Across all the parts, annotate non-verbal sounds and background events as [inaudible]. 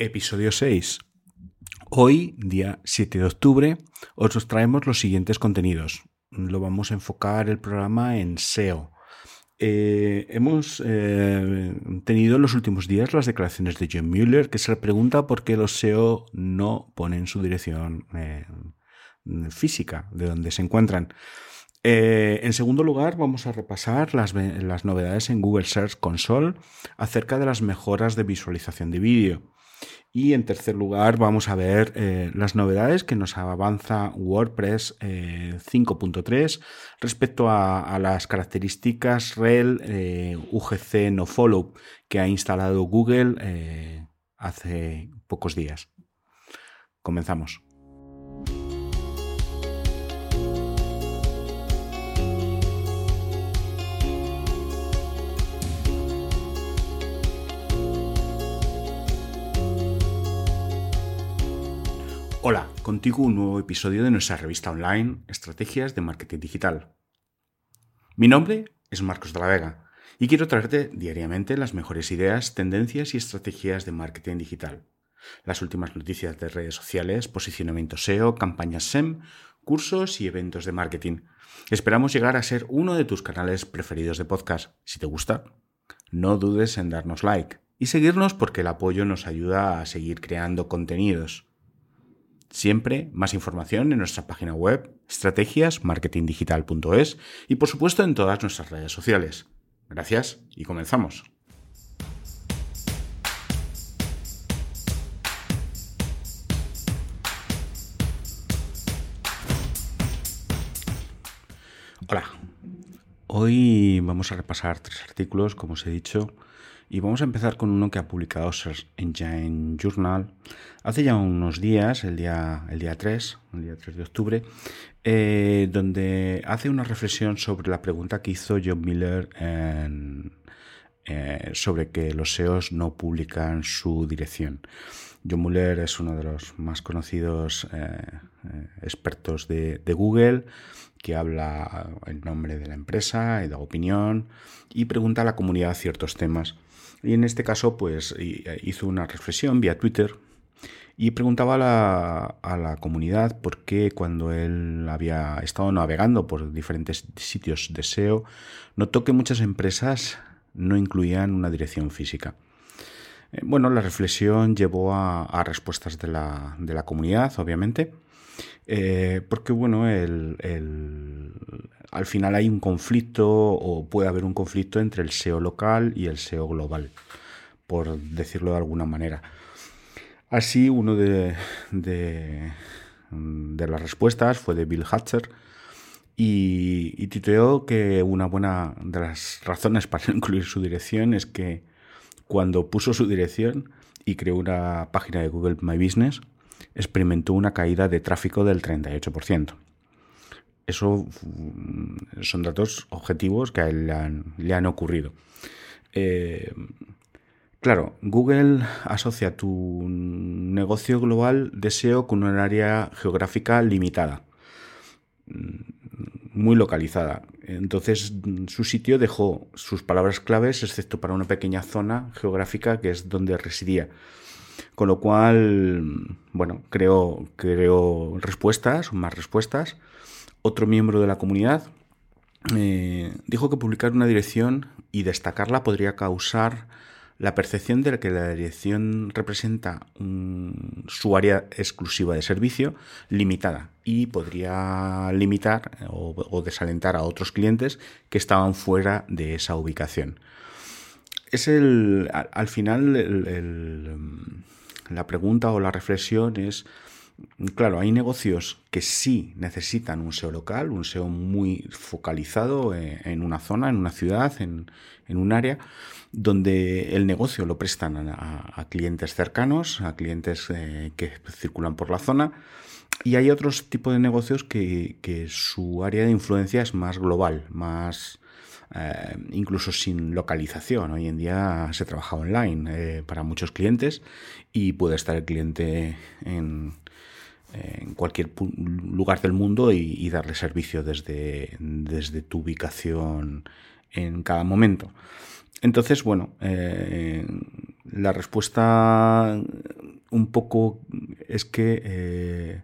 Episodio 6. Hoy, día 7 de octubre, os traemos los siguientes contenidos. Lo vamos a enfocar el programa en SEO. Eh, hemos eh, tenido en los últimos días las declaraciones de John Mueller que se le pregunta por qué los SEO no ponen su dirección eh, física de donde se encuentran. en segundo lugar, vamos a repasar las, las novedades en Google Search Console acerca de las mejoras de visualización de vídeo. Y en tercer lugar vamos a ver eh, las novedades que nos avanza WordPress 5.3 eh, respecto a, las características rel eh, UGC nofollow que ha instalado Google hace pocos días. Comenzamos. Hola, contigo un nuevo episodio de nuestra revista online Estrategias de Marketing Digital. Mi nombre es Marcos de la Vega y quiero traerte diariamente las mejores ideas, tendencias y estrategias de marketing digital. Las últimas noticias de redes sociales, posicionamiento SEO, campañas SEM, cursos y eventos de marketing. Esperamos llegar a ser uno de tus canales preferidos de podcast. Si te gusta, no dudes en darnos like y seguirnos porque el apoyo nos ayuda a seguir creando contenidos. Siempre más información en nuestra página web estrategiasmarketingdigital.es y por supuesto en todas nuestras redes sociales. Gracias y comenzamos. Hola. Hoy vamos a repasar tres artículos, como os he dicho, y vamos a empezar con uno que ha publicado Search Engine Journal hace ya unos días, el día, el día 3, el día 3 de octubre, eh, donde hace una reflexión sobre la pregunta que hizo John Miller eh, sobre que los SEOs no publican su dirección. John Muller es uno de los más conocidos eh, expertos de, Google que habla en nombre de la empresa y da opinión y pregunta a la comunidad ciertos temas. Y en este caso, pues hizo una reflexión vía Twitter y preguntaba a la, comunidad por qué cuando él había estado navegando por diferentes sitios de SEO, notó que muchas empresas no incluían una dirección física. Eh, bueno, la reflexión llevó a, respuestas de la, de la, comunidad, obviamente, eh, porque bueno, el, al final hay un conflicto o puede haber un conflicto entre el SEO local y el SEO global, por decirlo de alguna manera. Así, uno de, de, las respuestas fue de Bill Hatcher y, y tituleó que una buena de las razones para [laughs] incluir su dirección es que cuando puso su dirección y creó una página de Google My Business, experimentó una caída de tráfico del 38%. Eso mm, son datos objetivos que a él le han, ocurrido. Eh, claro, Google asocia tu negocio global de SEO con un área geográfica limitada, muy localizada. Entonces su sitio dejó sus palabras claves, excepto para una pequeña zona geográfica que es donde residía. Con lo cual, bueno, creo, creo respuestas, más respuestas, otro miembro de la comunidad eh, dijo que publicar una dirección y destacarla podría causar la percepción de que la dirección representa su área exclusiva de servicio limitada y podría limitar o, desalentar a otros clientes que estaban fuera de esa ubicación. Es el, al, final la pregunta o la reflexión es Claro, hay negocios que sí necesitan un SEO local, un SEO muy focalizado eh, en una zona, en una ciudad, en, un área, donde el negocio lo prestan a, clientes cercanos, a clientes eh, que circulan por la zona. Y hay otros tipos de negocios que, su área de influencia es más global, más eh, incluso sin localización. Hoy en día se trabaja online para muchos clientes y puede estar el cliente en, en cualquier lugar del mundo y, darle servicio desde, desde, tu ubicación en cada momento. Entonces, bueno, eh, la respuesta un poco es que eh,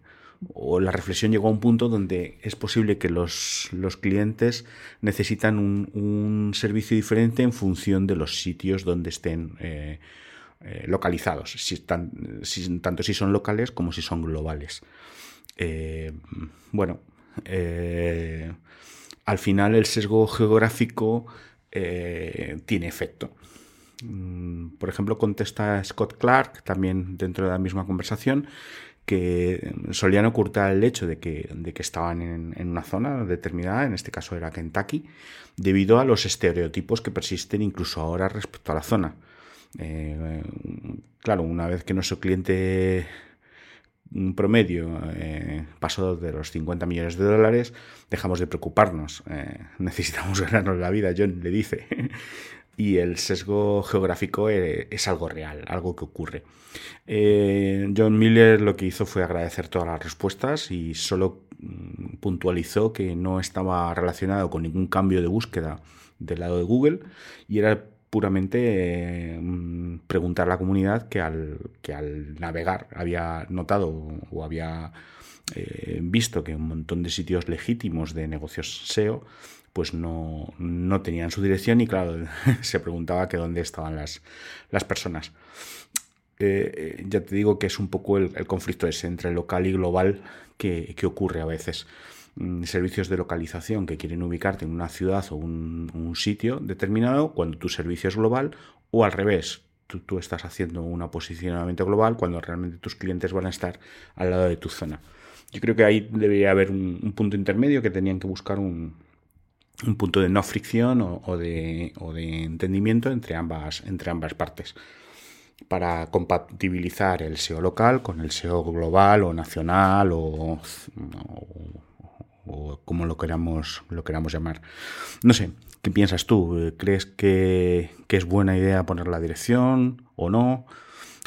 la reflexión llegó a un punto donde es posible que los, clientes necesitan un, servicio diferente en función de los sitios donde estén eh, localizados, si tanto si son locales como si son globales. bueno, al final el sesgo geográfico tiene efecto. Mm, por ejemplo, contesta Scott Clark, también dentro de la misma conversación, que solían ocultar el hecho de que, de que estaban en, una zona determinada, en este caso era Kentucky, debido a los estereotipos que persisten incluso ahora respecto a la zona. Eh, claro, una vez que nuestro cliente promedio eh, pasó de los 50 millones de dólares, dejamos de preocuparnos. Eh, [laughs] necesitamos ganarnos la vida, John le dice [laughs] y el sesgo geográfico eh, es algo real, algo que ocurre. Eh, John Miller lo que hizo fue agradecer todas las respuestas y solo mm, puntualizó que no estaba relacionado con ningún cambio de búsqueda del lado de Google y era puramente eh, preguntar a la comunidad que al, que al navegar había notado o había visto que un montón de sitios legítimos de negocios SEO pues no, tenían su dirección y claro, [laughs] se preguntaba que dónde estaban las, las personas. Eh, eh, ya te digo que es un poco el, conflicto ese entre local y global que, ocurre a veces. Mm, servicios de localización que quieren ubicarte en una ciudad o un, sitio determinado cuando tu servicio es global o al revés. Tú, estás haciendo un posicionamiento global cuando realmente tus clientes van a estar al lado de tu zona. Yo creo que ahí debería haber un punto intermedio que tenían que buscar un, un punto de no fricción o, de, entendimiento entre ambas, entre ambas partes para compatibilizar el SEO local con el SEO global o nacional o, como lo queramos, lo queramos llamar. No sé, ¿qué piensas tú? ¿Crees que, es buena idea poner la dirección o no?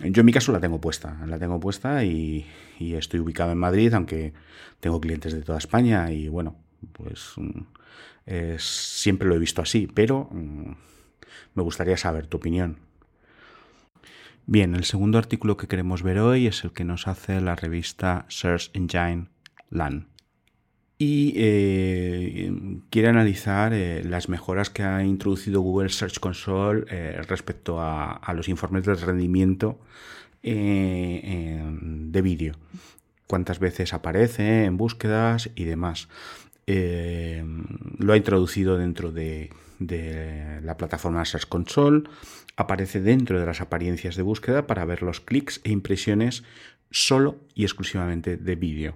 Yo en mi caso la tengo puesta, la tengo puesta y, y estoy ubicado en Madrid, aunque tengo clientes de toda España y bueno, pues mm, siempre lo he visto así, pero mm, me gustaría saber tu opinión. Bien, el segundo artículo que queremos ver hoy es el que nos hace la revista Search Engine LAN. Y eh, quiere analizar eh, las mejoras que ha introducido Google Search Console eh, respecto a, los informes de rendimiento de vídeo. Cuántas veces aparece en búsquedas y demás. Lo ha introducido dentro de, la plataforma Search Console, aparece dentro de las apariencias de búsqueda para ver los clics e impresiones solo y exclusivamente de vídeo.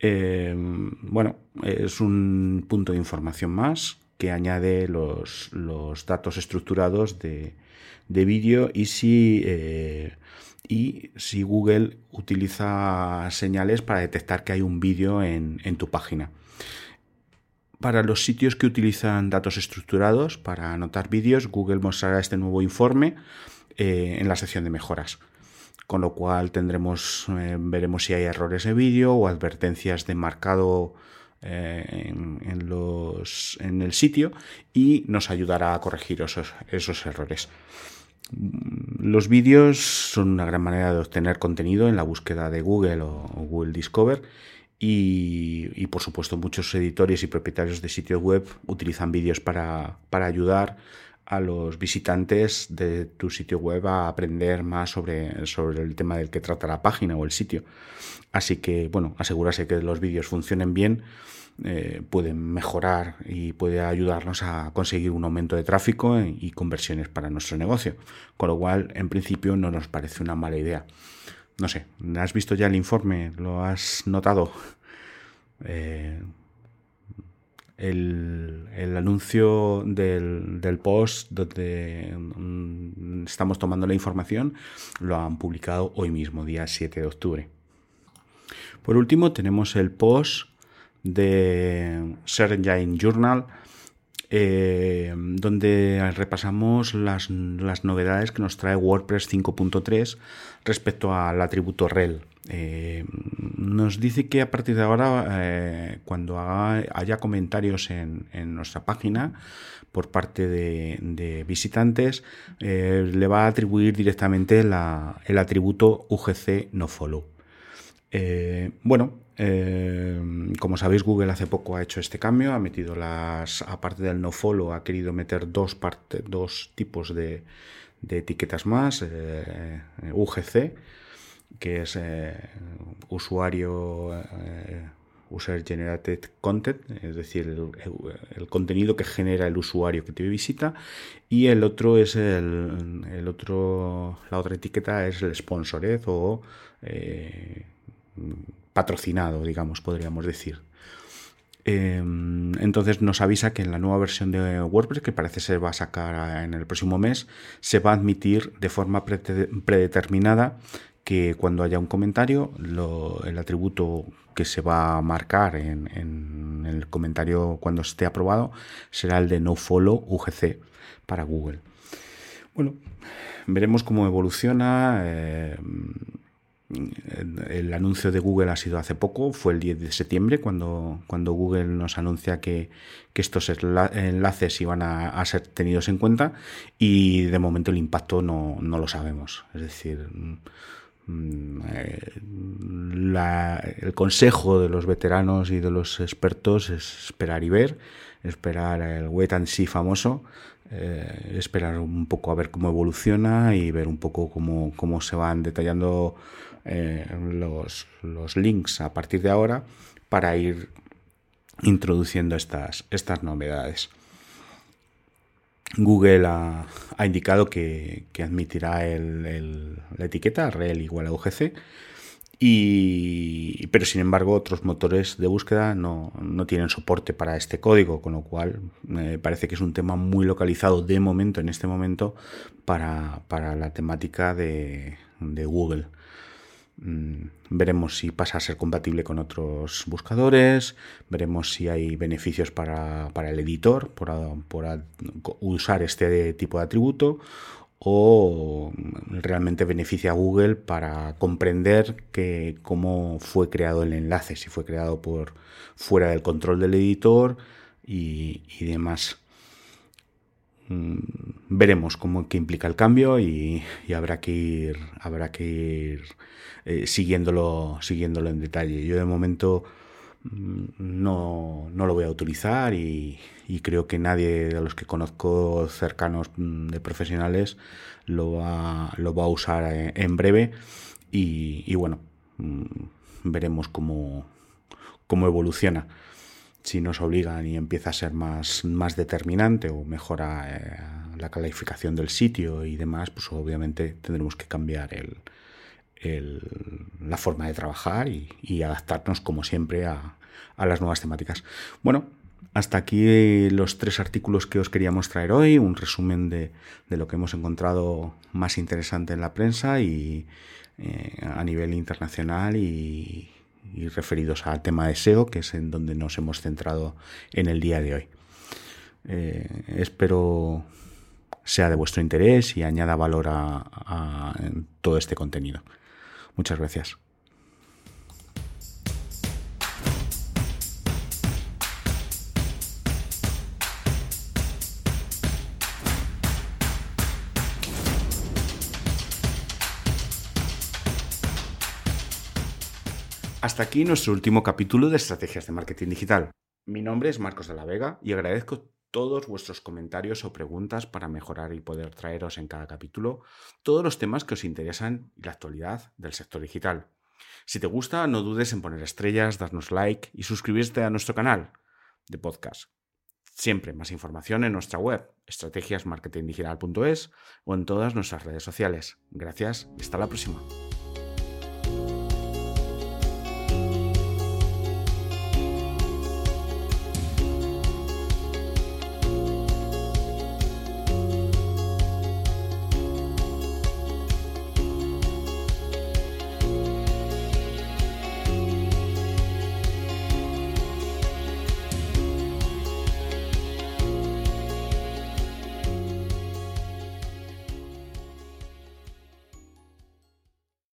Eh, bueno, es un punto de información más que añade los, datos estructurados de, vídeo y si, eh, y si Google utiliza señales para detectar que hay un vídeo en tu página para los sitios que utilizan datos estructurados para anotar vídeos, Google mostrará este nuevo informe eh, en la sección de mejoras. Con lo cual tendremos, eh, veremos si hay errores de vídeo o advertencias de marcado eh, en, el sitio y nos ayudará a corregir esos, esos errores. Los vídeos son una gran manera de obtener contenido en la búsqueda de Google o Google Discover y, por supuesto muchos editores y propietarios de sitios web utilizan vídeos para, ayudar a los visitantes de tu sitio web a aprender más sobre, sobre el tema del que trata la página o el sitio. Así que, bueno, asegúrase que los vídeos funcionen bien, eh, pueden mejorar y puede ayudarnos a conseguir un aumento de tráfico y conversiones para nuestro negocio. Con lo cual, en principio, no nos parece una mala idea. No sé, ¿has visto ya el informe? ¿Lo has notado? Eh, el, anuncio del, post donde mm, estamos tomando la información lo han publicado hoy mismo, día 7 de octubre. Por último, tenemos el post de Search Journal eh, donde repasamos las, novedades que nos trae WordPress 5.3 respecto al atributo rel. Eh, nos dice que a partir de ahora, eh, cuando haya comentarios en, nuestra página por parte de, visitantes, le va a atribuir directamente el atributo UGC nofollow. bueno, eh, como sabéis, Google hace poco ha hecho este cambio, ha metido las, aparte del nofollow, ha querido meter dos, dos tipos de, etiquetas más, eh, UGC, que es eh, usuario User Generated Content, es decir, el, contenido que genera el usuario que te visita, y el otro es el, el otro, la otra etiqueta es el sponsored o patrocinado, digamos, podríamos decir. Em, entonces nos avisa que en la nueva versión de WordPress, que parece ser va a sacar en el próximo mes, se va a admitir de forma predeterminada que cuando haya un comentario, el atributo que se va a marcar en, el comentario cuando esté aprobado será el de nofollow UGC para Google. Bueno, veremos cómo evoluciona. Em, el anuncio de Google ha sido hace poco, fue el 10 de septiembre, cuando, cuando Google nos anuncia que, estos enlaces iban a, ser tenidos en cuenta y de momento el impacto no, lo sabemos. Es decir, mm, eh, el consejo de los veteranos y de los expertos es esperar y ver, esperar el wait and see famoso, eh, esperar un poco a ver cómo evoluciona y ver un poco cómo, cómo se van detallando eh, los, links a partir de ahora para ir introduciendo estas, estas novedades. Google ha, indicado que, admitirá la etiqueta rel igual a UGC, y, pero sin embargo otros motores de búsqueda no, tienen soporte para este código, con lo cual me parece que es un tema muy localizado de momento, en este momento, para, la temática de Google. Mm, veremos si pasa a ser compatible con otros buscadores, veremos si hay beneficios para, el editor por, usar este tipo de atributo o realmente beneficia a Google para comprender que cómo fue creado el enlace, si fue creado por fuera del control del editor y, demás. Mm, veremos cómo que implica el cambio y, y habrá que ir habrá que ir eh, siguiéndolo, siguiéndolo en detalle. Yo de momento mm, no, lo voy a utilizar y, creo que nadie de los que conozco cercanos mm, de profesionales lo va, lo va a usar eh, en breve y, bueno, mm, veremos cómo, cómo evoluciona si nos obligan y empieza a ser más, más determinante o mejora eh, la calificación del sitio y demás, pues obviamente tendremos que cambiar el, la forma de trabajar y, adaptarnos, como siempre, a, las nuevas temáticas. Bueno, hasta aquí los tres artículos que os queríamos traer hoy, un resumen de, lo que hemos encontrado más interesante en la prensa y eh, a nivel internacional y, referidos al tema de SEO, que es en donde nos hemos centrado en el día de hoy. Eh, espero sea de vuestro interés y añada valor a todo este contenido. Muchas gracias. Hasta aquí nuestro último capítulo de Estrategias de Marketing Digital. Mi nombre es Marcos de la Vega y agradezco todos vuestros comentarios o preguntas para mejorar y poder traeros en cada capítulo todos los temas que os interesan y la actualidad del sector digital. Si te gusta, no dudes en poner estrellas, darnos like y suscribirte a nuestro canal de podcast. Siempre más información en nuestra web, estrategiasmarketingdigital.es o en todas nuestras redes sociales. Gracias y hasta la próxima.